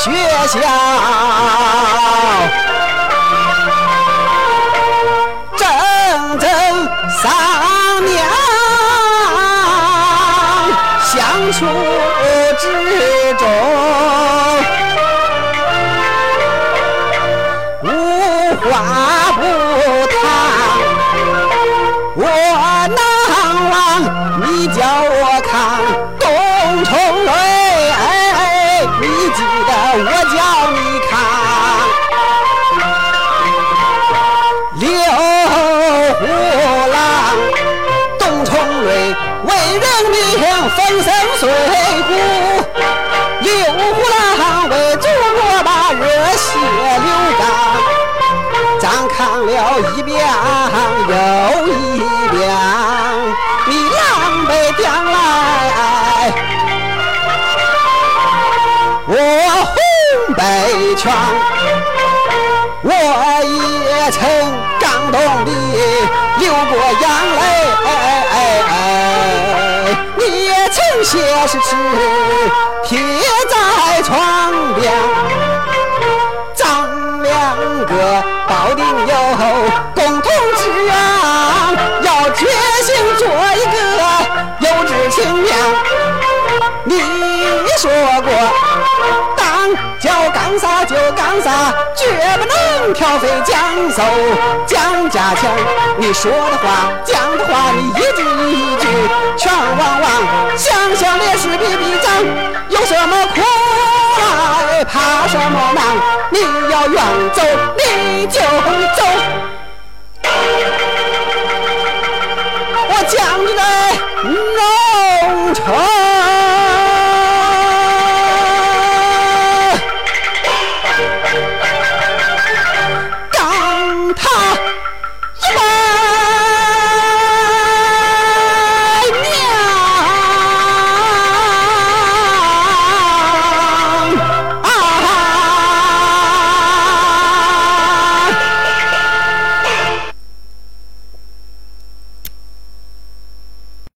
学校，整整三年相处之中，了一遍又一遍，你狼狈将来，我红北拳，我也曾感动地流过眼泪，你也曾写诗词保定有共同志愿，要决心做一个有志青年。你说过，当叫干啥就干啥，绝不能挑肥拣瘦讲价钱。你说的话讲的话，你一句一句全忘忘。想想烈士比比咱，有什么苦，怕什么难？你要远走，你就。